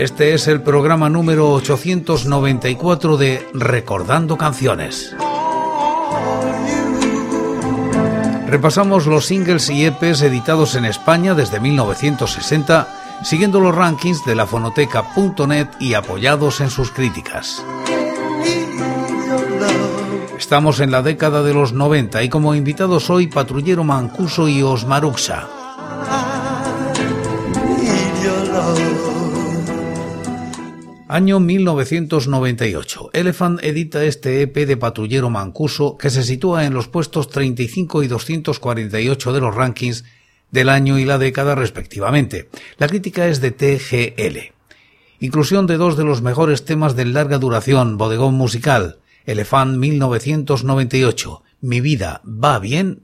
Este es el programa número 894 de Recordando Canciones. Repasamos los singles y EPs editados en España desde 1960, siguiendo los rankings de la fonoteca.net y apoyados en sus críticas. Estamos en la década de los 90 y como invitados hoy Patrullero Mancuso y Osmaruxa. Año 1998. Elephant edita este EP de Patrullero Mancuso que se sitúa en los puestos 35 y 248 de los rankings del año y la década respectivamente. La crítica es de TGL. Inclusión de dos de los mejores temas de larga duración, bodegón musical. Elephant 1998. Mi vida va bien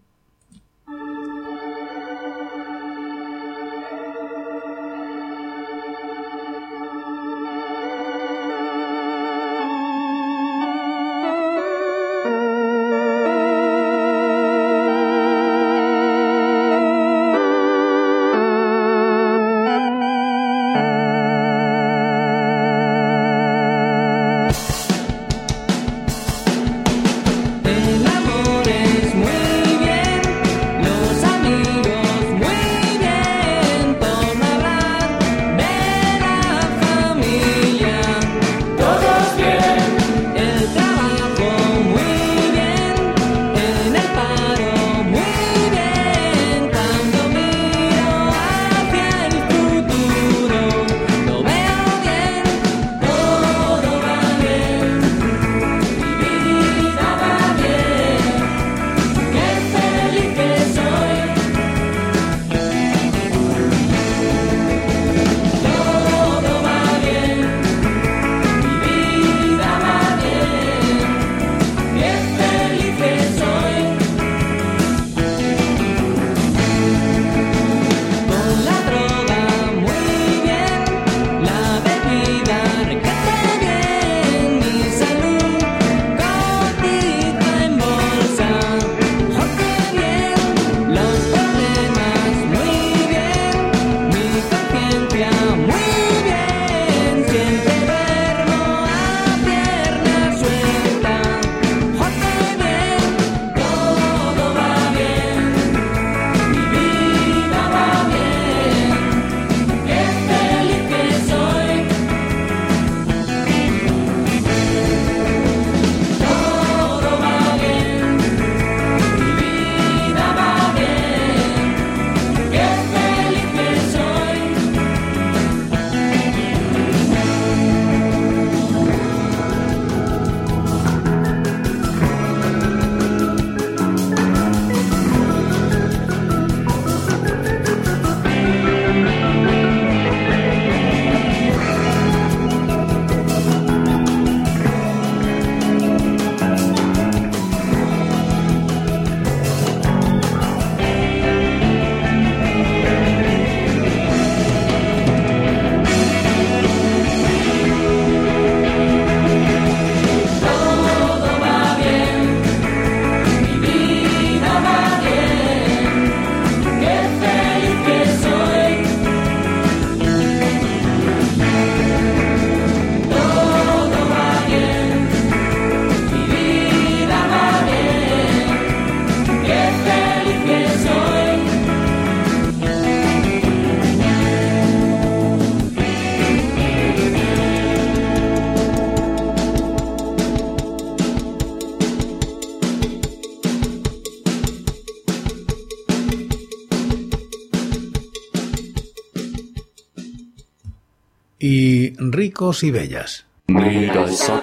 ricos y bellas. Mira esa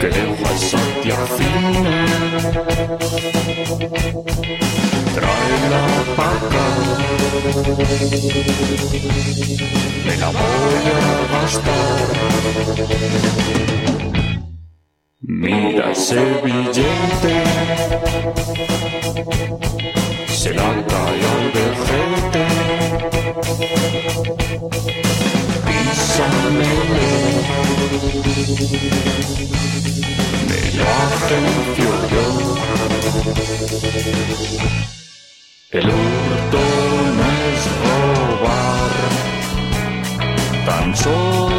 que deja esa tía fina. Trae la paca Me la voy a gastar. Mira ese billete. Se la cae al vejete. Písamele. Me lo agencio yo. El hurto no es robar, tan solo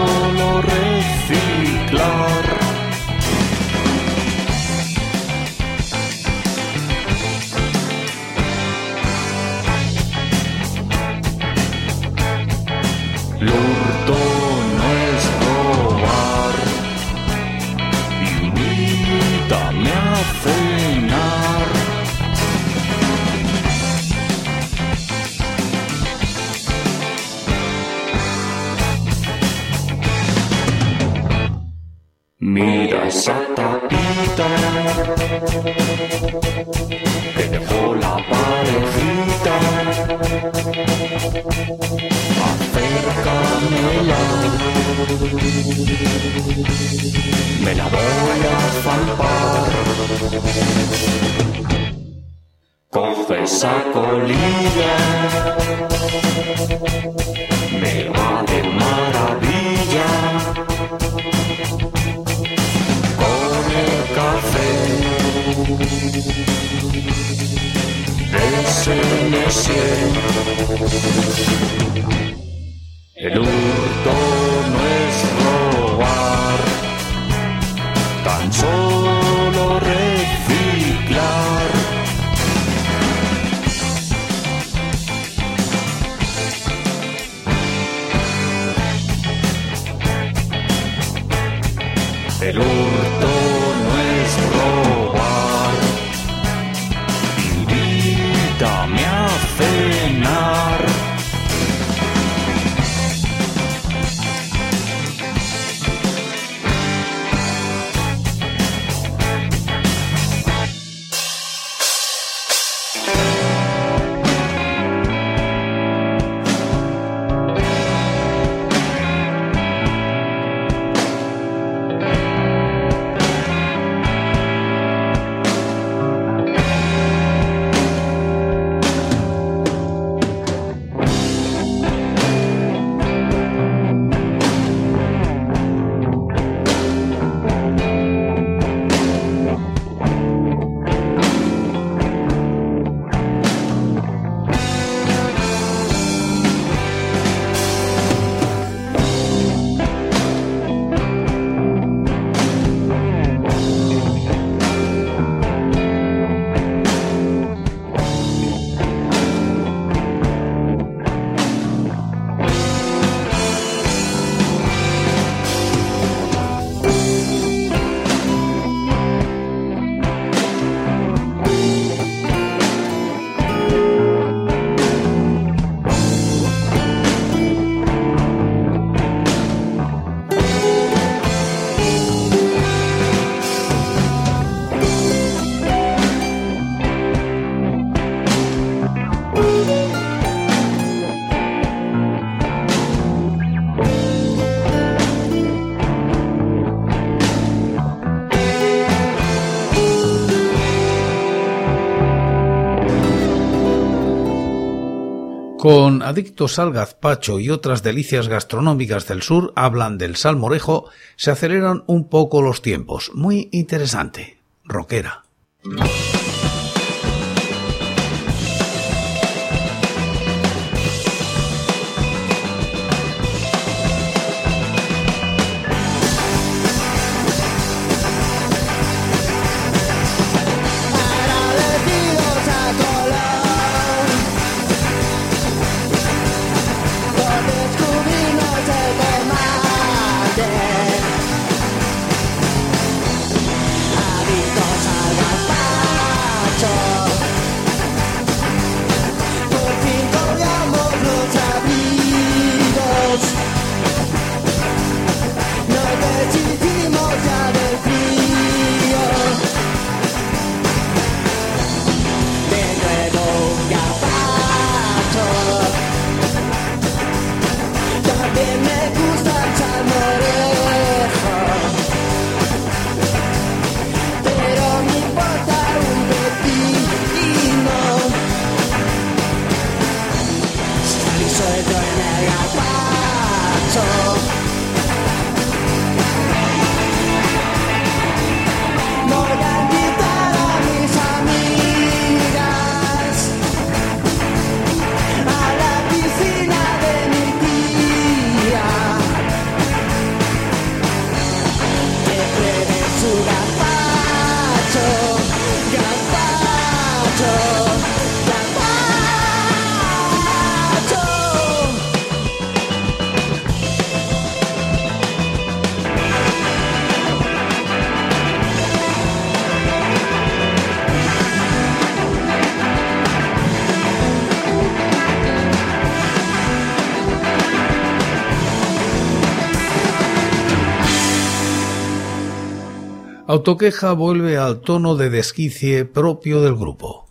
Coge esa colilla, me va de maravilla. con el café. De ese El Con adictos al gazpacho y otras delicias gastronómicas del sur hablan del salmorejo, se aceleran un poco los tiempos. Muy interesante. Roquera. Autoqueja vuelve al tono de desquicie propio del grupo.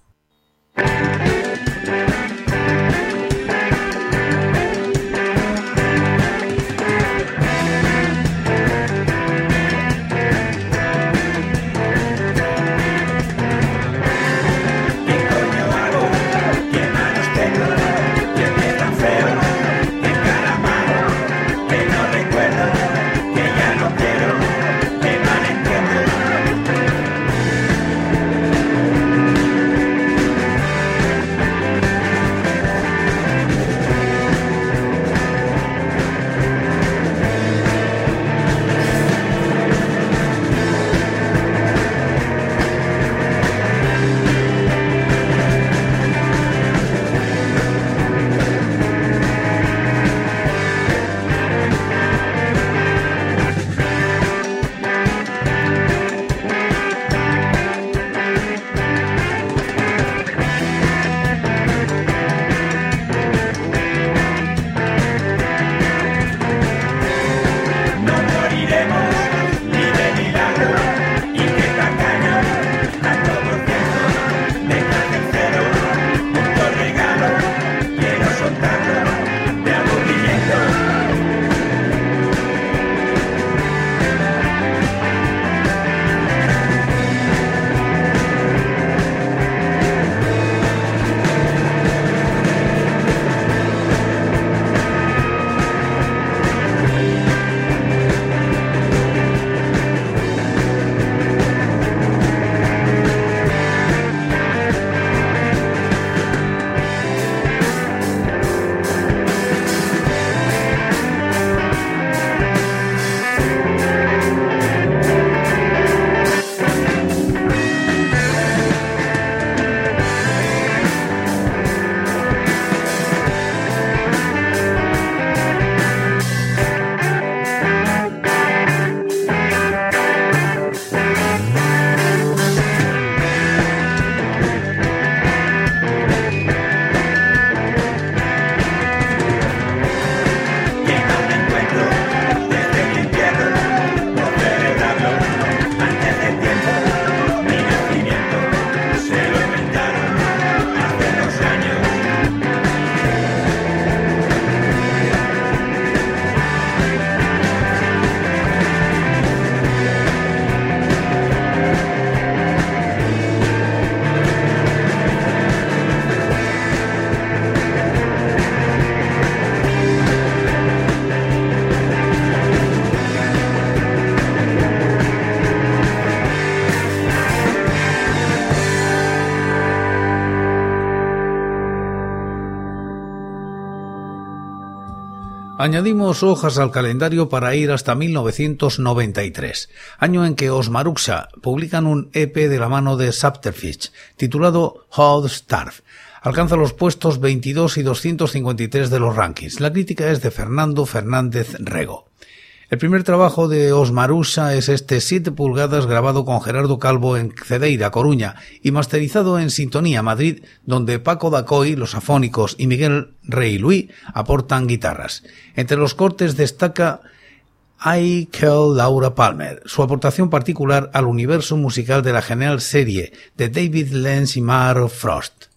Añadimos hojas al calendario para ir hasta 1993, año en que Osmaruxa publican un EP de la mano de Subterfuge, titulado Hot Starve. Alcanza los puestos 22 y 253 de los rankings. La crítica es de Fernando Fernández Rego. El primer trabajo de Osmarusa es este 7 pulgadas grabado con Gerardo Calvo en Cedeira, Coruña, y masterizado en Sintonía, Madrid, donde Paco Dacoy, los afónicos y Miguel Rey Luis aportan guitarras. Entre los cortes destaca I Kill Laura Palmer, su aportación particular al universo musical de la genial serie de David Lenz y Mar Frost.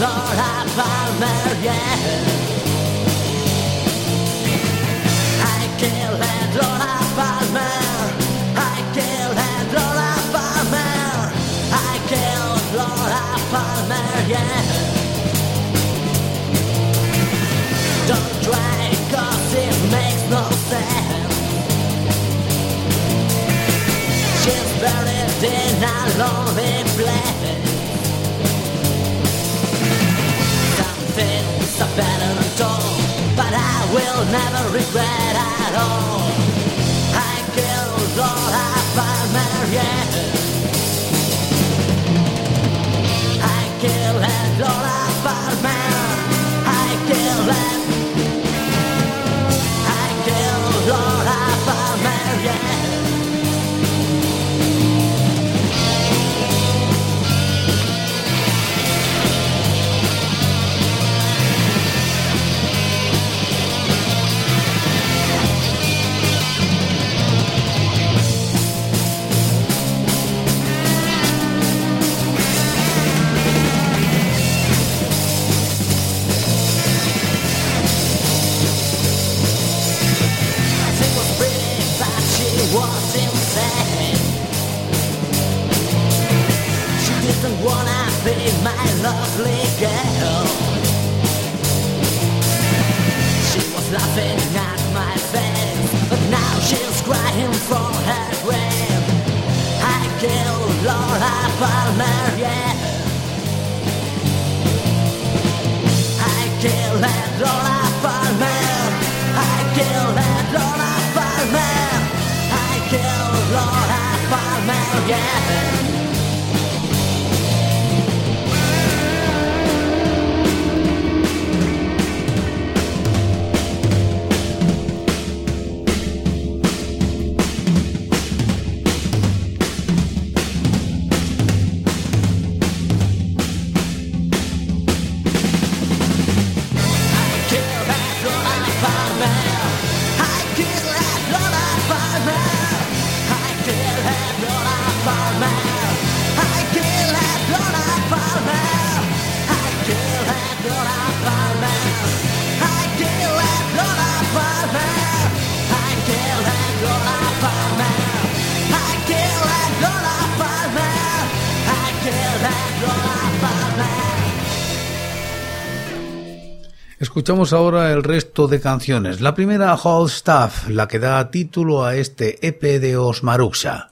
Lord, Palmer, yeah. I killed Laura I killed I killed yeah. Don't it makes no sense. She's buried in a lonely place. will never regret at all. I killed all I found yet. I killed all I found I killed I killed all I found yet. kill Lord, I find man, again Escuchamos ahora el resto de canciones. La primera, Hall Staff, la que da título a este EP de Osmaruxa.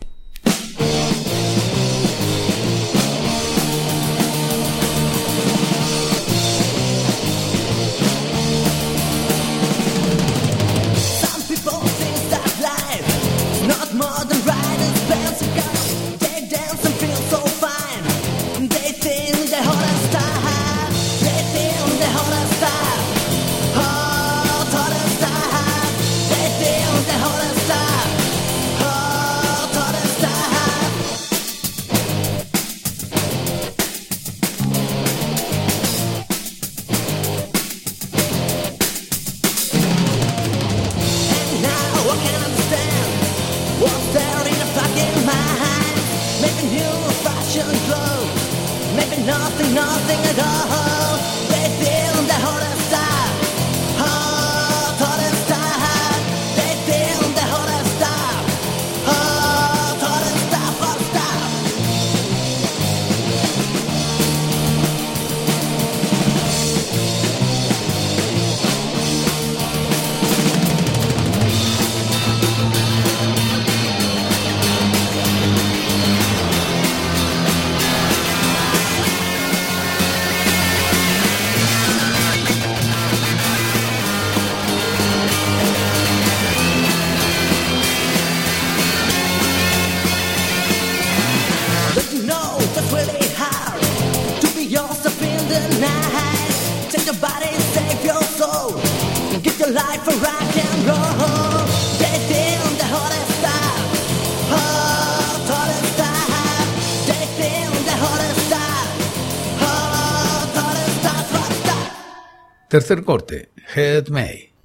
Tercer corte, Head May.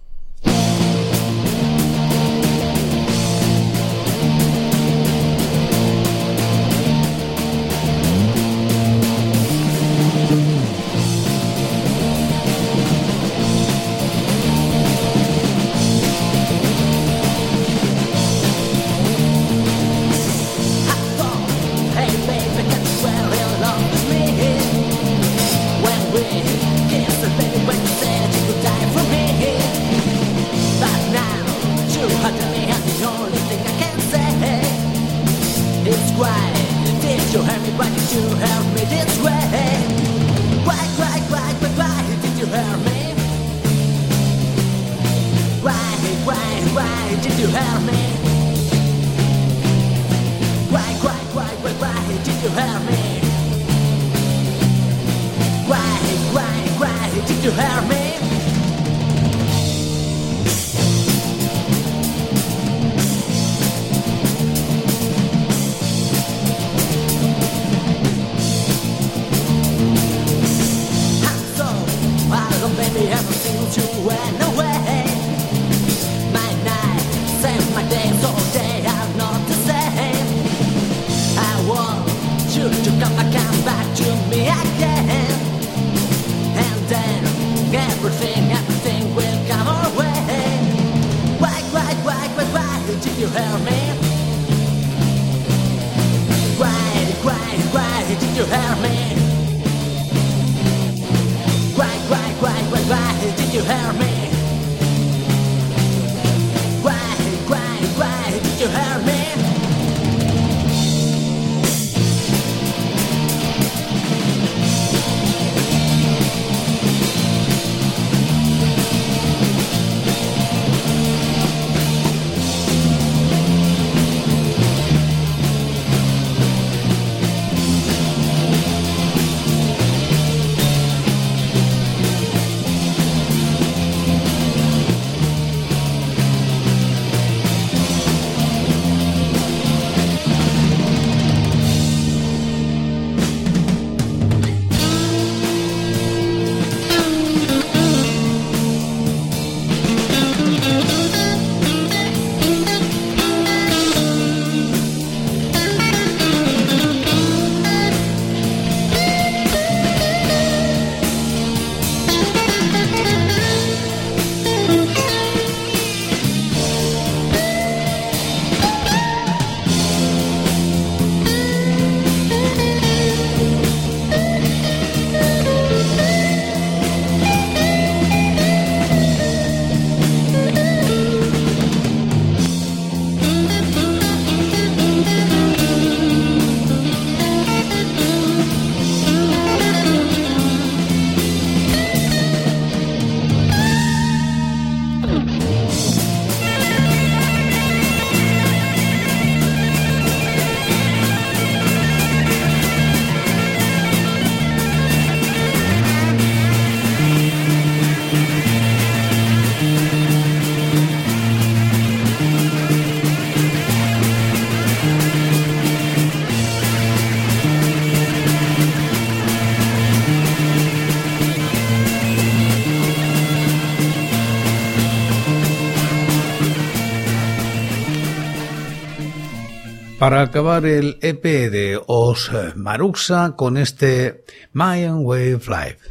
para acabar el EP de Os Maruxa con este My Way of Life.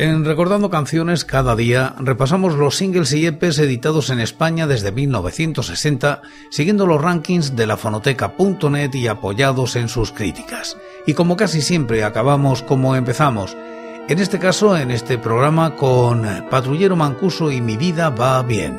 En Recordando Canciones cada día repasamos los singles y EPs editados en España desde 1960, siguiendo los rankings de la fonoteca.net y apoyados en sus críticas. Y como casi siempre acabamos como empezamos, en este caso en este programa con Patrullero Mancuso y Mi vida va bien.